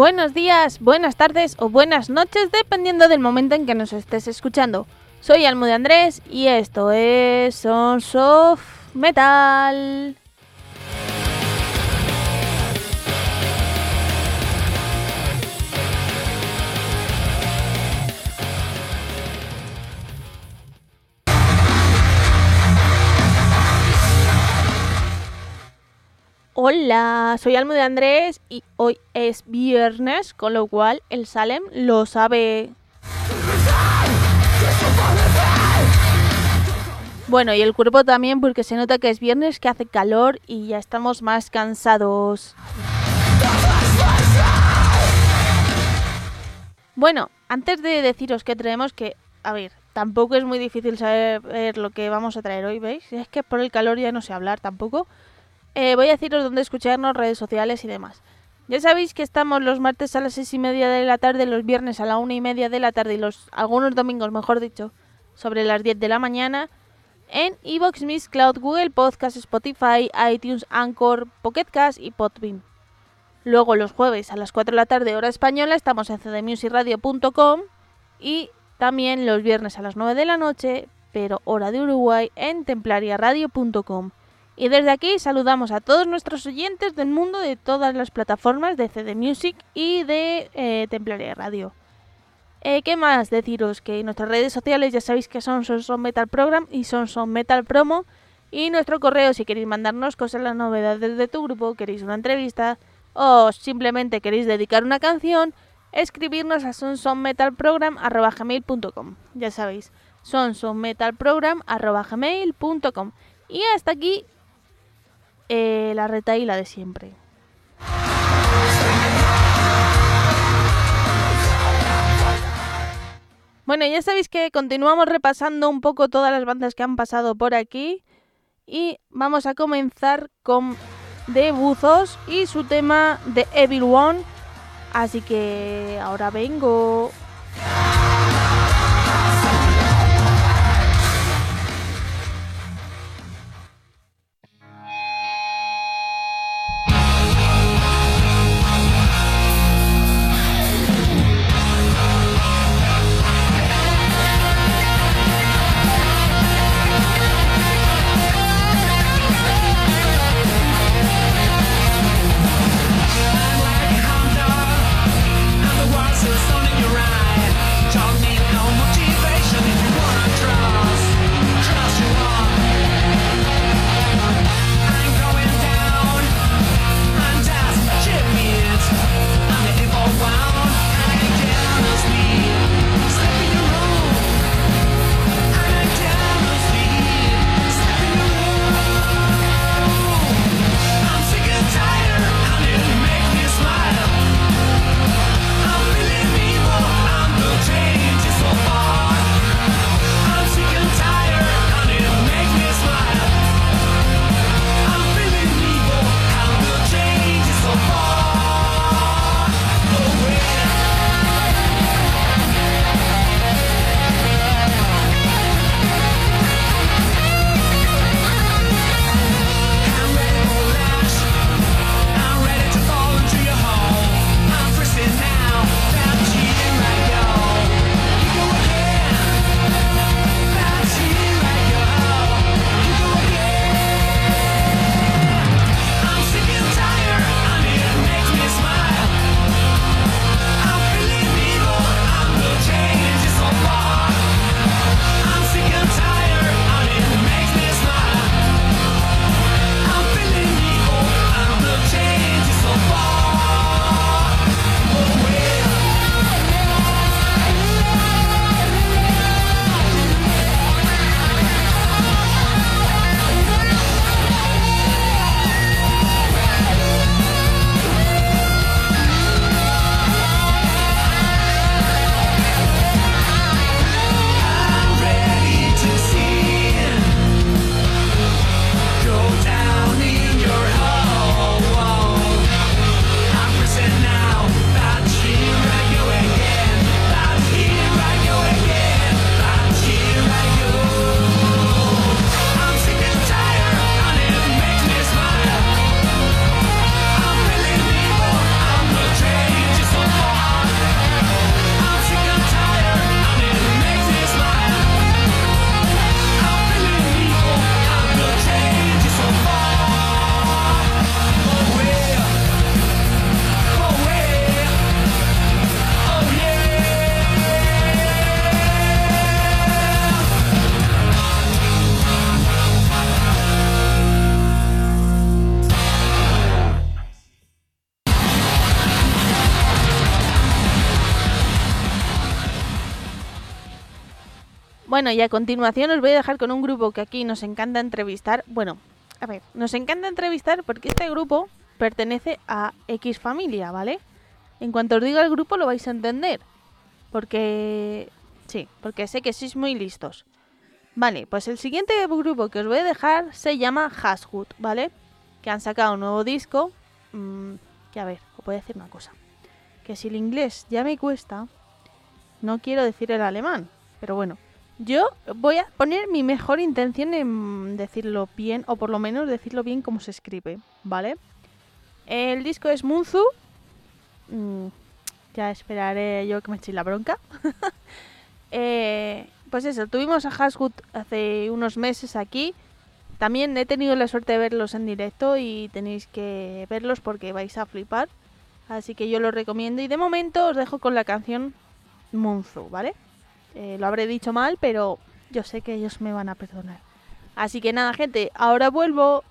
Buenos días, buenas tardes o buenas noches, dependiendo del momento en que nos estés escuchando. Soy Almude Andrés y esto es Sons of Metal. Hola, soy Almo de Andrés y hoy es viernes, con lo cual el Salem lo sabe. Bueno, y el cuerpo también porque se nota que es viernes, que hace calor y ya estamos más cansados. Bueno, antes de deciros que traemos que, a ver, tampoco es muy difícil saber lo que vamos a traer hoy, ¿veis? Es que por el calor ya no sé hablar tampoco. Eh, voy a deciros dónde escucharnos, redes sociales y demás. Ya sabéis que estamos los martes a las seis y media de la tarde, los viernes a la una y media de la tarde y los algunos domingos, mejor dicho, sobre las 10 de la mañana en Evox, Miss Cloud, Google Podcast, Spotify, iTunes, Anchor, Pocket Cast y Podbean. Luego los jueves a las 4 de la tarde hora española estamos en cdmusicradio.com y también los viernes a las 9 de la noche, pero hora de Uruguay en templariaradio.com. Y desde aquí saludamos a todos nuestros oyentes del mundo de todas las plataformas de CD Music y de eh, Templaria Radio. Eh, ¿Qué más deciros? Que nuestras redes sociales ya sabéis que son Son, Metal Program y Son Son Metal Promo. Y nuestro correo si queréis mandarnos cosas, las novedades de tu grupo, queréis una entrevista o simplemente queréis dedicar una canción, escribirnos a sonsonmetalprogram.com. Ya sabéis, sonsonmetalprogram.com. Y hasta aquí eh, la la de siempre. Bueno, ya sabéis que continuamos repasando un poco todas las bandas que han pasado por aquí y vamos a comenzar con The Buzos y su tema de Evil One. Así que ahora vengo. Bueno, y a continuación os voy a dejar con un grupo que aquí nos encanta entrevistar. Bueno, a ver, nos encanta entrevistar porque este grupo pertenece a X familia, ¿vale? En cuanto os diga el grupo lo vais a entender. Porque... Sí, porque sé que sois muy listos. Vale, pues el siguiente grupo que os voy a dejar se llama Hashwood, ¿vale? Que han sacado un nuevo disco. Mm, que a ver, os voy a decir una cosa. Que si el inglés ya me cuesta, no quiero decir el alemán. Pero bueno, yo voy a poner mi mejor intención en decirlo bien, o por lo menos decirlo bien como se escribe, ¿vale? El disco es Munzu. Mm, ya esperaré yo que me echéis la bronca. eh, pues eso, tuvimos a Hashwood hace unos meses aquí. También he tenido la suerte de verlos en directo y tenéis que verlos porque vais a flipar. Así que yo los recomiendo y de momento os dejo con la canción Munzu, ¿vale? Eh, lo habré dicho mal, pero yo sé que ellos me van a perdonar. Así que nada, gente, ahora vuelvo.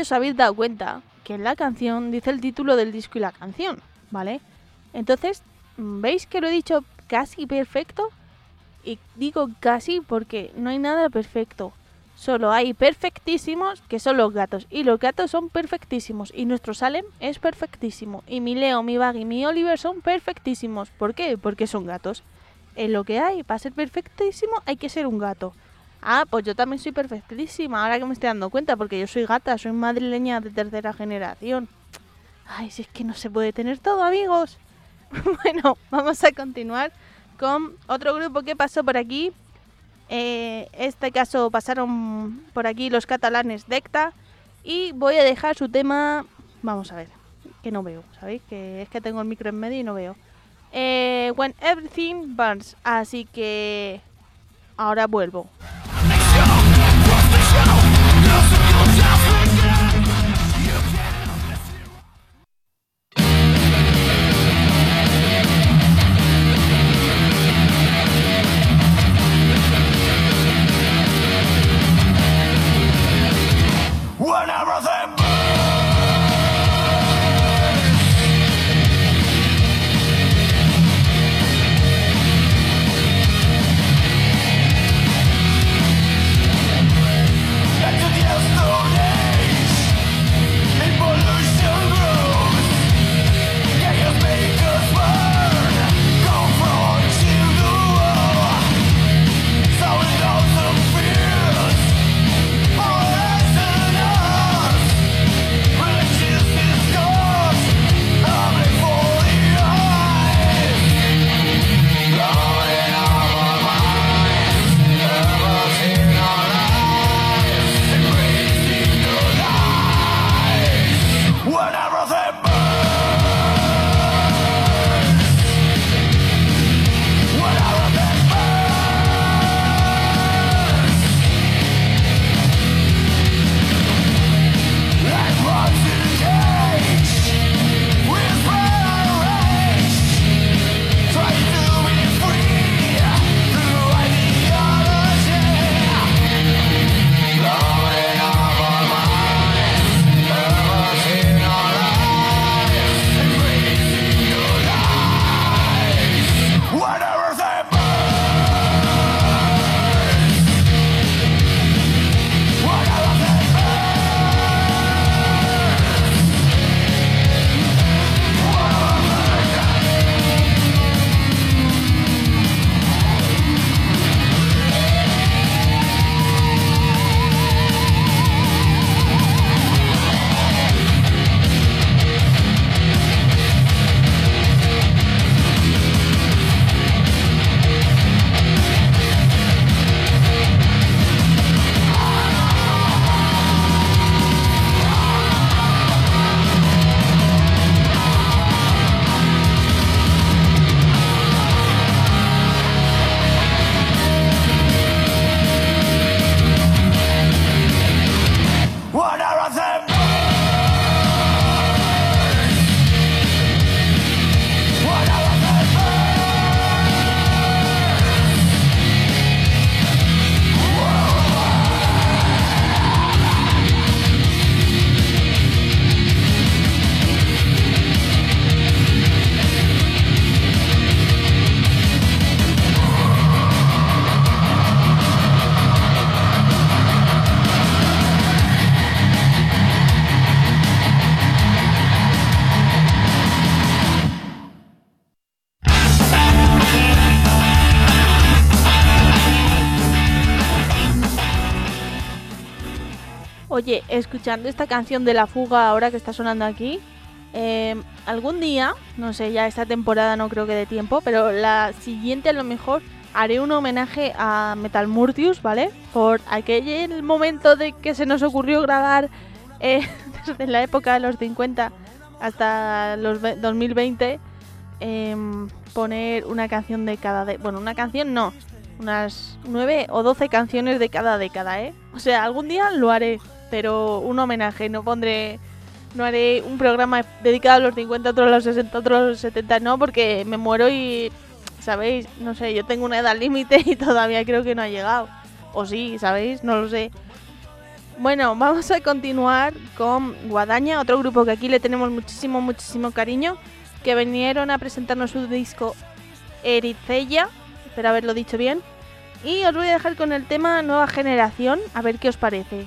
Os habéis dado cuenta que en la canción dice el título del disco y la canción, ¿vale? Entonces, ¿veis que lo he dicho casi perfecto? Y digo casi porque no hay nada perfecto. Solo hay perfectísimos, que son los gatos. Y los gatos son perfectísimos. Y nuestro Salem es perfectísimo. Y mi Leo, mi Bug y mi Oliver son perfectísimos. ¿Por qué? Porque son gatos. En lo que hay, para ser perfectísimo, hay que ser un gato. Ah, pues yo también soy perfectísima, ahora que me estoy dando cuenta, porque yo soy gata, soy madrileña de tercera generación. Ay, si es que no se puede tener todo, amigos. bueno, vamos a continuar con otro grupo que pasó por aquí. Eh, este caso pasaron por aquí los catalanes Decta. Y voy a dejar su tema. Vamos a ver, que no veo, ¿sabéis? Que es que tengo el micro en medio y no veo. Eh, when Everything Burns. Así que ahora vuelvo. when everything escuchando esta canción de La Fuga ahora que está sonando aquí, em, algún día, no sé, ya esta temporada no creo que de tiempo, pero la siguiente a lo mejor haré un homenaje a Metal Murtius, ¿vale? Por aquel momento de que se nos ocurrió grabar eh, desde la época de los 50 hasta los 2020, em, poner una canción de cada... De bueno, una canción no, unas 9 o 12 canciones de cada década, ¿eh? O sea, algún día lo haré pero un homenaje, no pondré, no haré un programa dedicado a los 50, otro a los 60, otro a los 70, no, porque me muero y, ¿sabéis? No sé, yo tengo una edad límite y todavía creo que no ha llegado. O sí, ¿sabéis? No lo sé. Bueno, vamos a continuar con Guadaña, otro grupo que aquí le tenemos muchísimo, muchísimo cariño, que vinieron a presentarnos su disco Ericella, espero haberlo dicho bien. Y os voy a dejar con el tema Nueva Generación, a ver qué os parece.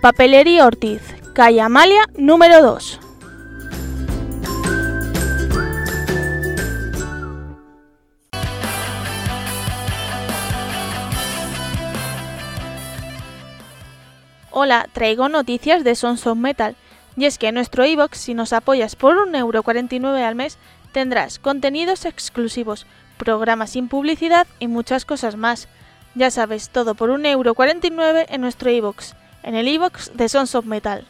Papelería Ortiz, calle Amalia, número 2. Hola, traigo noticias de Sons of Metal. Y es que en nuestro iBox, si nos apoyas por 1,49€ al mes, tendrás contenidos exclusivos, programas sin publicidad y muchas cosas más. Ya sabes, todo por 1,49€ en nuestro iBox en el iBox de Sons of Metal.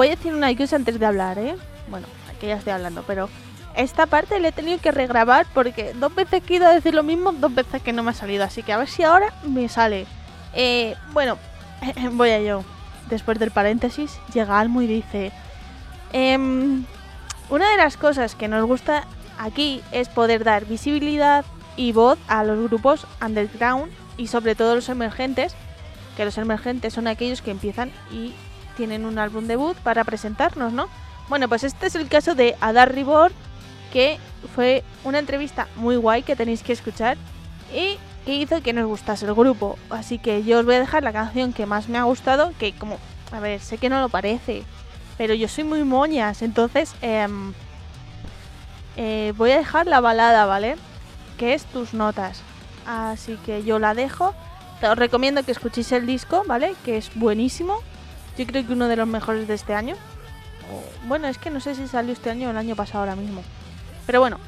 Voy a decir una cosa antes de hablar, ¿eh? Bueno, aquí ya estoy hablando, pero esta parte la he tenido que regrabar porque dos veces que he ido a decir lo mismo, dos veces que no me ha salido. Así que a ver si ahora me sale. Eh, bueno, voy a yo. Después del paréntesis, llega Almo y dice... Em, una de las cosas que nos gusta aquí es poder dar visibilidad y voz a los grupos underground y sobre todo los emergentes, que los emergentes son aquellos que empiezan y tienen un álbum debut para presentarnos, ¿no? Bueno, pues este es el caso de Adar Ribor, que fue una entrevista muy guay que tenéis que escuchar y que hizo que nos gustase el grupo. Así que yo os voy a dejar la canción que más me ha gustado, que como, a ver, sé que no lo parece, pero yo soy muy moñas, entonces em, eh, voy a dejar la balada, ¿vale? Que es tus notas. Así que yo la dejo. Os recomiendo que escuchéis el disco, ¿vale? Que es buenísimo. Yo creo que uno de los mejores de este año. Bueno, es que no sé si salió este año o el año pasado ahora mismo. Pero bueno,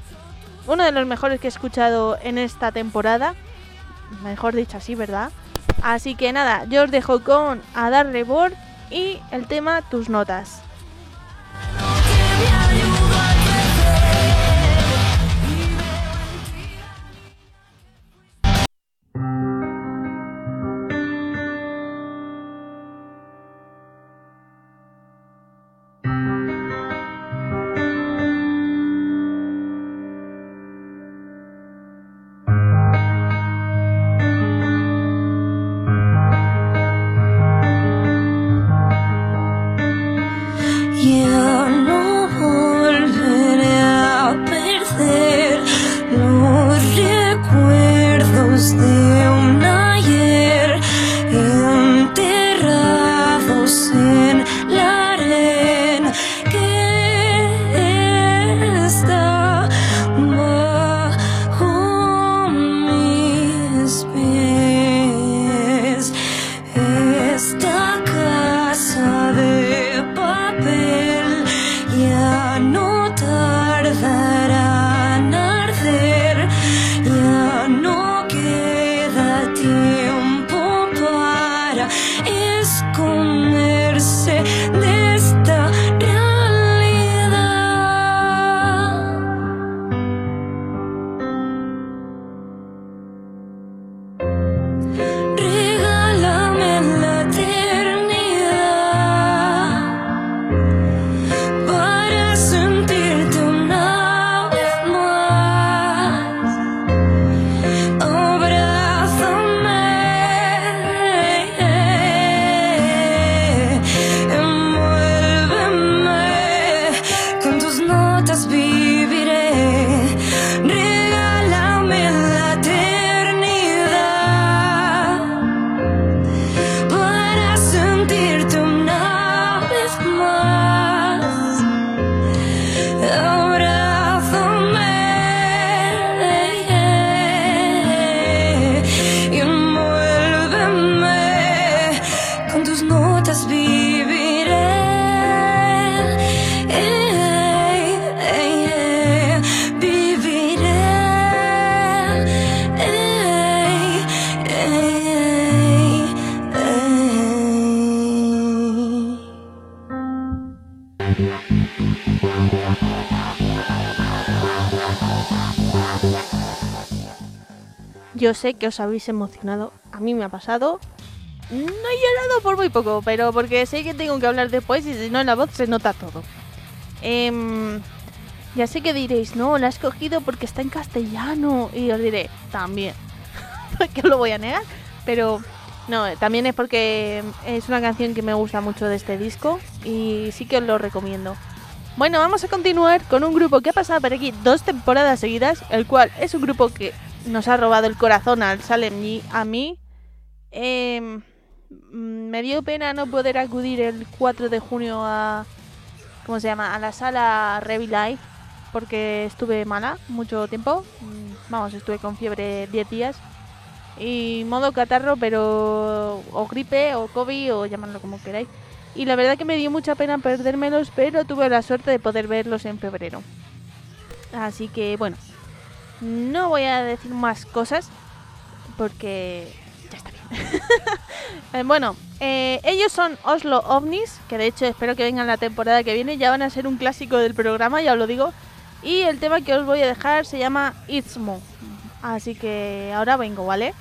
uno de los mejores que he escuchado en esta temporada. Mejor dicho así, ¿verdad? Así que nada, yo os dejo con Adar Rebord y el tema Tus Notas. Yo sé que os habéis emocionado. A mí me ha pasado. No he llorado por muy poco, pero porque sé que tengo que hablar después y si no en la voz se nota todo. Em, ya sé que diréis, no, la he escogido porque está en castellano. Y os diré, también. porque lo voy a negar. Pero no, también es porque es una canción que me gusta mucho de este disco y sí que os lo recomiendo. Bueno, vamos a continuar con un grupo que ha pasado por aquí dos temporadas seguidas, el cual es un grupo que nos ha robado el corazón al Salem y a mí. Em, me dio pena no poder acudir el 4 de junio a. ¿Cómo se llama? A la sala Revi Life. Porque estuve mala mucho tiempo. Mm, vamos, estuve con fiebre 10 días. Y modo catarro, pero. O gripe, o COVID, o llamadlo como queráis. Y la verdad que me dio mucha pena perdérmelos, pero tuve la suerte de poder verlos en febrero. Así que bueno, no voy a decir más cosas porque ya está bien. Eh, bueno, eh, ellos son Oslo OVNIs, que de hecho espero que vengan la temporada que viene, ya van a ser un clásico del programa, ya os lo digo. Y el tema que os voy a dejar se llama Itzmo. Así que ahora vengo, ¿vale?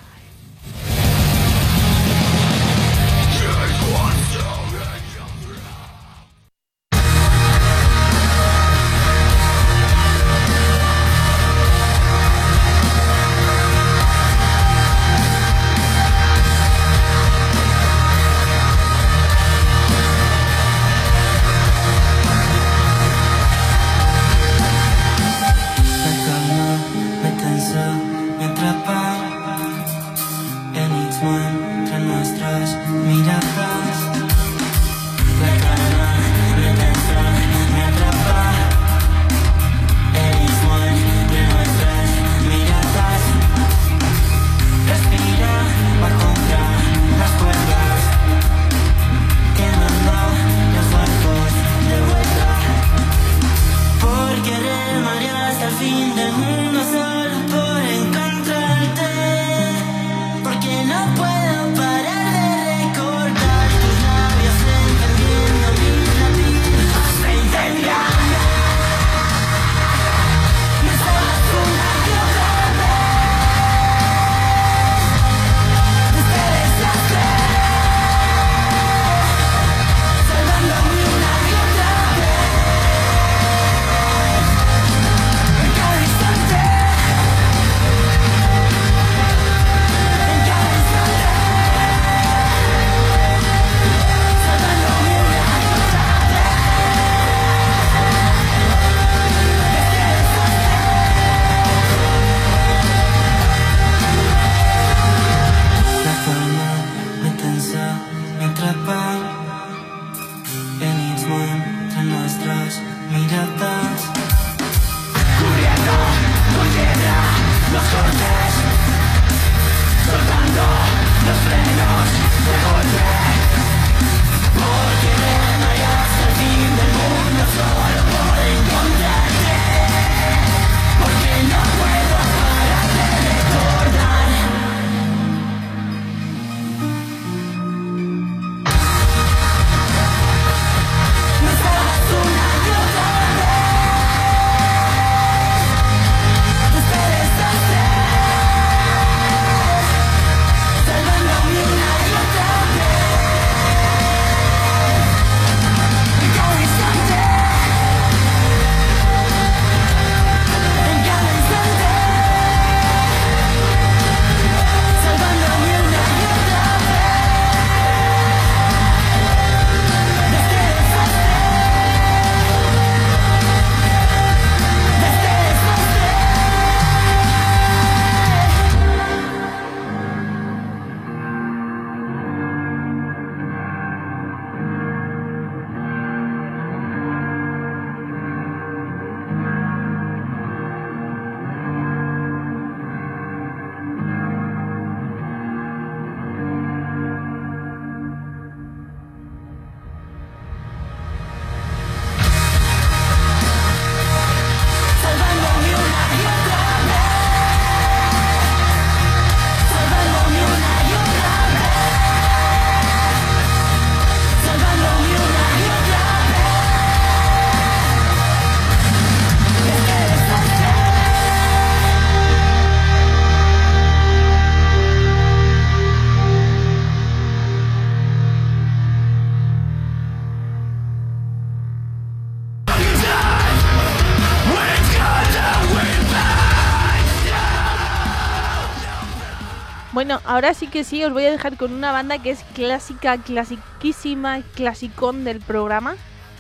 Bueno, ahora sí que sí, os voy a dejar con una banda que es clásica, clasiquísima, clasicón del programa,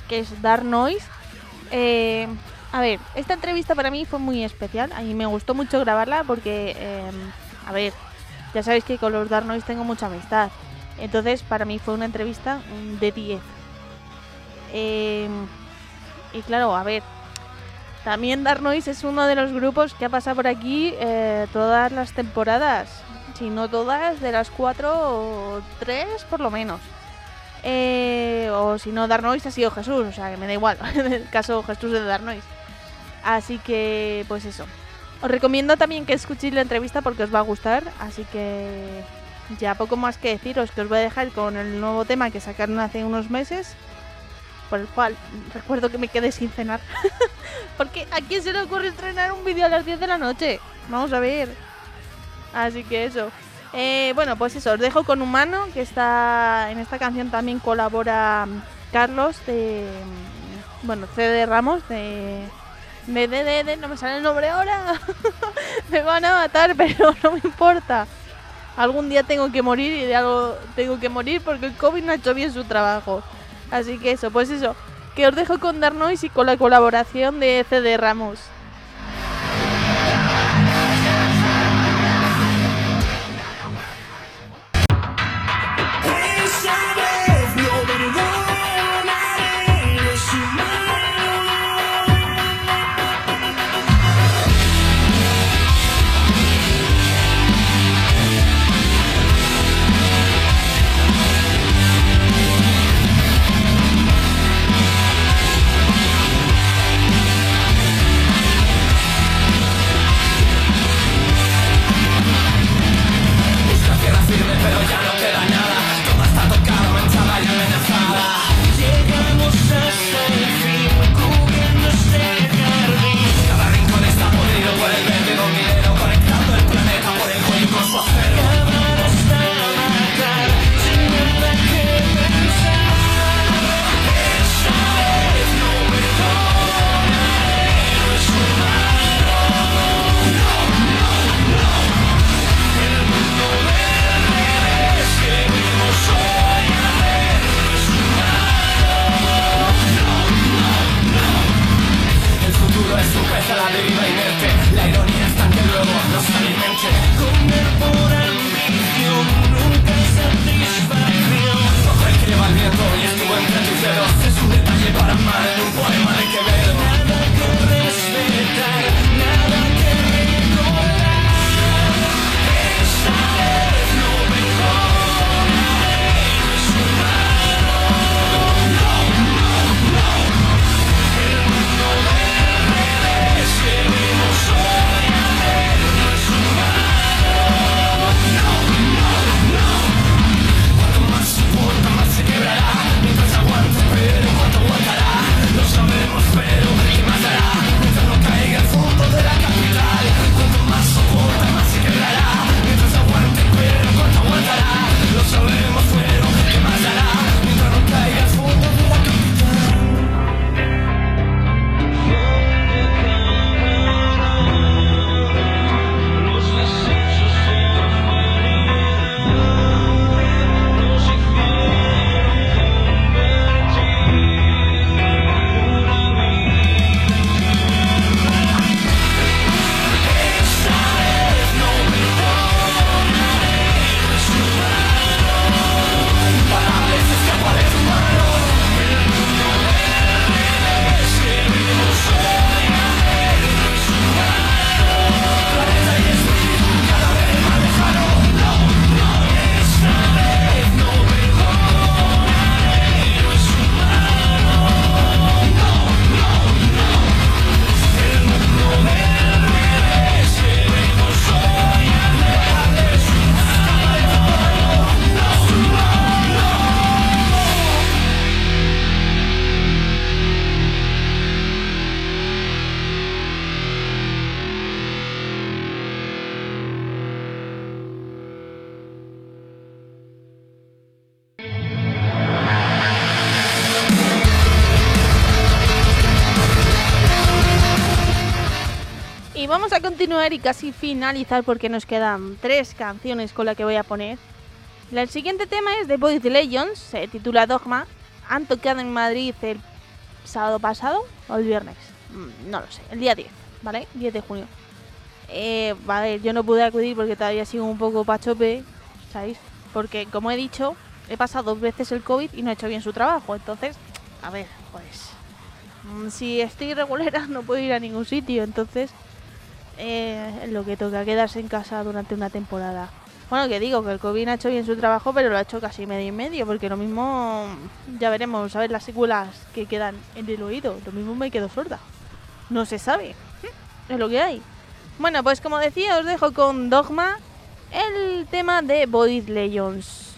que es Dark Noise. Eh, a ver, esta entrevista para mí fue muy especial, a mí me gustó mucho grabarla porque, eh, a ver, ya sabéis que con los Dark Noise tengo mucha amistad. Entonces, para mí fue una entrevista mm, de 10. Eh, y claro, a ver, también Dark Noise es uno de los grupos que ha pasado por aquí todas las temporadas. Si no todas, de las cuatro tres por lo menos. Eh, o si no, Dark Noise ha sido Jesús, o sea que me da igual. en el caso Jesús de Dark Noise. Así que, pues eso. Os recomiendo también que escuchéis la entrevista porque os va a gustar. Así que, ya poco más que deciros, que os voy a dejar con el nuevo tema que sacaron hace unos meses, por el cual recuerdo que me quedé sin cenar. Porque a quién se le ocurre estrenar un vídeo a las 10 de la noche. Vamos a ver. Así que eso. Eh, bueno, pues eso, os dejo con Humano, que está en esta canción también colabora mm, Carlos de. mm, Bueno, CD Ramos de. De, de, de, de- no me sale el nombre ahora. me van a matar, pero no me importa. Algún día tengo que morir y de algo tengo que morir porque el COVID no ha hecho bien su trabajo. Así que eso, pues eso. Que os dejo con Dark Noise y con la colaboración de CD Ramos. Continuar y casi finalizar porque nos quedan tres canciones con las que voy a poner. El siguiente tema es de Boys Legends, se titula Dogma. Han tocado en Madrid el sábado pasado o el viernes, Mm, no lo sé, el día 10, ¿vale? 10 de junio. Eh, vale, yo no pude acudir porque todavía sigo un poco pachope, ¿sabéis? Porque como he dicho, he pasado dos veces el COVID y no he hecho bien su trabajo. Entonces, a ver, pues mm, si estoy regulera no puedo ir a ningún sitio, entonces eh, lo que toca, quedarse en casa durante una temporada. Bueno, que digo que el COVID ha hecho bien su trabajo, pero lo ha hecho casi medio y medio, porque lo mismo, ya veremos, a ver las secuelas que quedan en el oído. Lo mismo me quedo sorda. No se sabe. Es lo que hay. Bueno, pues como decía, os dejo con Dogma el tema de Void Legends.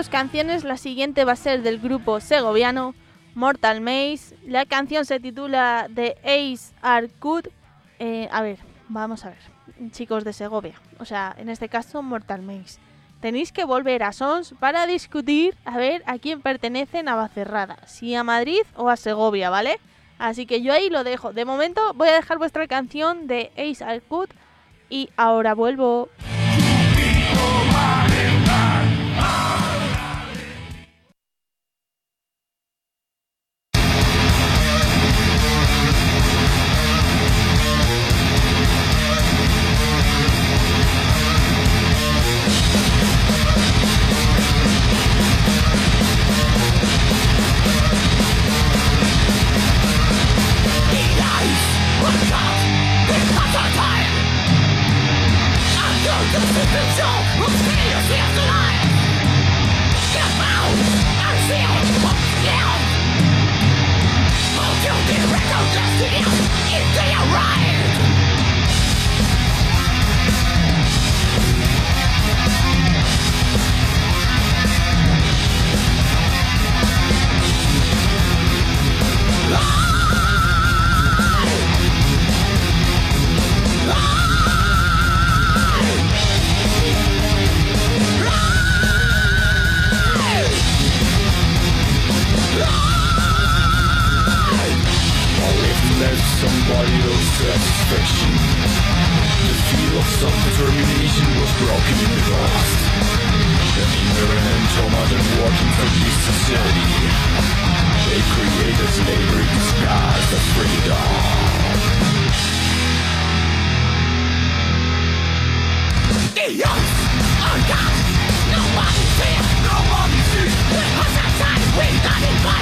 Dos canciones. La siguiente va a ser del grupo segoviano Mortal Maze. La canción se titula The Ace Good. Eh, a ver, vamos a ver. Chicos de Segovia. O sea, en este caso Mortal Maze. Tenéis que volver a Sons para discutir a ver a quién pertenece Navacerrada. Si a Madrid o a Segovia, ¿vale? Así que yo ahí lo dejo. De momento voy a dejar vuestra canción de Ace Good. Y ahora vuelvo.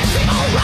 Is it alive?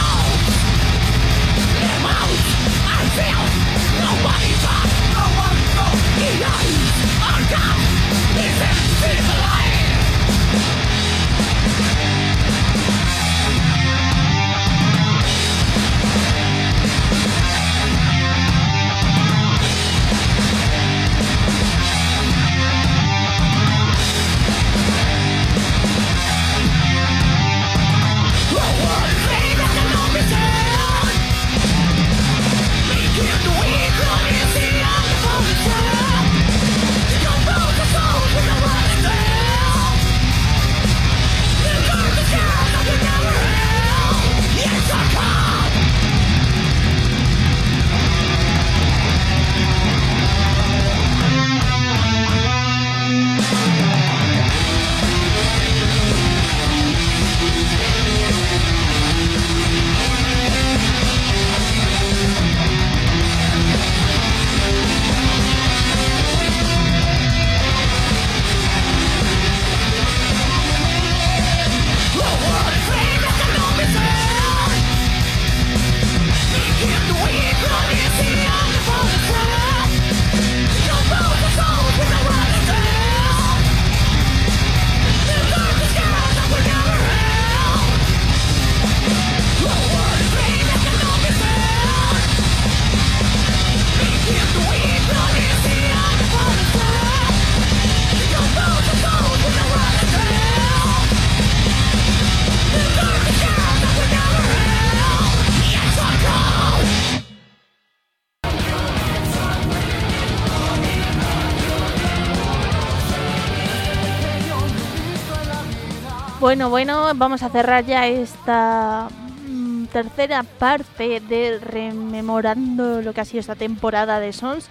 Bueno, bueno, vamos a cerrar ya esta mm, tercera parte de rememorando lo que ha sido esta temporada de Sons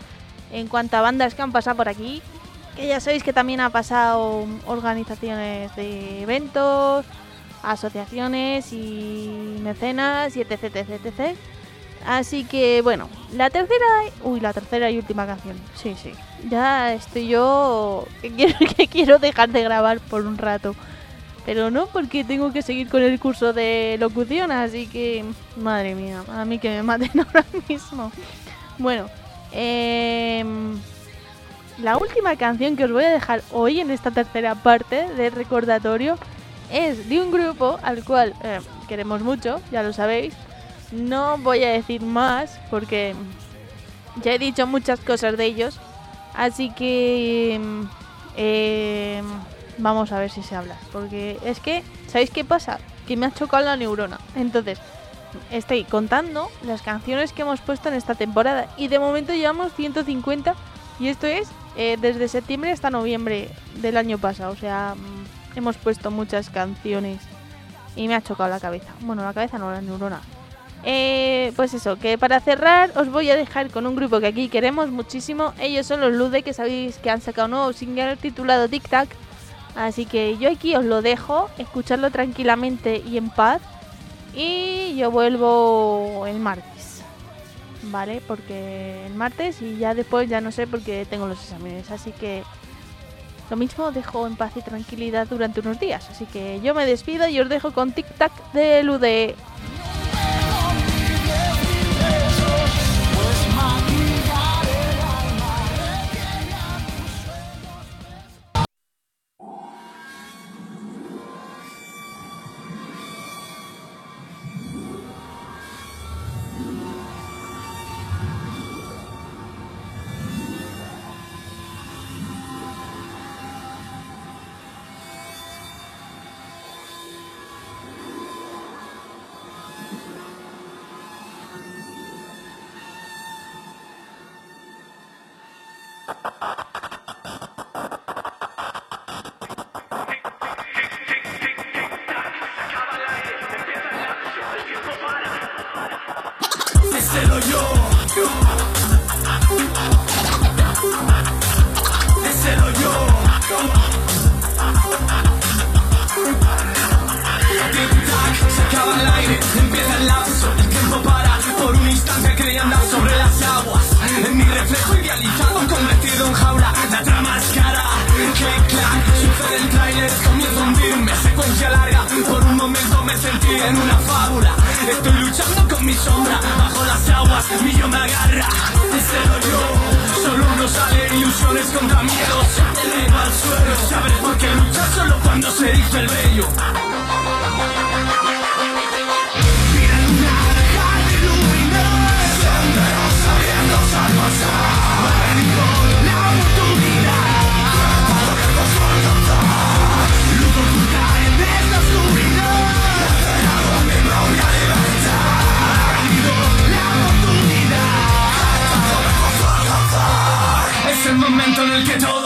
en cuanto a bandas que han pasado por aquí. Que ya sabéis que también ha pasado organizaciones de eventos, asociaciones y mecenas y etc, etc, etc. Así que bueno, la tercera, uy, la tercera y última canción. Sí, sí. Ya estoy yo que quiero, que quiero dejar de grabar por un rato. Pero no porque tengo que seguir con el curso de locución, así que madre mía, a mí que me maten ahora mismo. Bueno, em, la última canción que os voy a dejar hoy en esta tercera parte del recordatorio es de un grupo al cual eh, queremos mucho, ya lo sabéis. No voy a decir más porque ya he dicho muchas cosas de ellos, así que em, em, vamos a ver si se habla. Porque es que, ¿sabéis qué pasa? Que me ha chocado la neurona. Entonces, estoy contando las canciones que hemos puesto en esta temporada. Y de momento llevamos 150. Y esto es eh, desde septiembre hasta noviembre del año pasado. O sea, mm, hemos puesto muchas canciones. Y me ha chocado la cabeza. Bueno, la cabeza no, la neurona. Eh, pues eso, que para cerrar os voy a dejar con un grupo que aquí queremos muchísimo. Ellos son los Lude, que sabéis que han sacado un nuevo single titulado Tic Tac. Así que yo aquí os lo dejo, escucharlo tranquilamente y en paz. Y yo vuelvo el martes, ¿vale? Porque el martes y ya después ya no sé porque tengo los exámenes. Así que lo mismo dejo en paz y tranquilidad durante unos días. Así que yo me despido y os dejo con Tic Tac de Lude. Creí andar sobre las aguas. En mi reflejo idealizado, convertido en jaula, la trama es cara. Click clack, sucede el trailer, comienzo a hundirme, secuencia larga. Por un momento me sentí en una fábula. Estoy luchando con mi sombra, bajo las aguas, mi yo me agarra. Díselo yo, solo uno sale, ilusiones contra miedos. Eleva al suelo, saber por qué luchar solo cuando se dice el bello. get all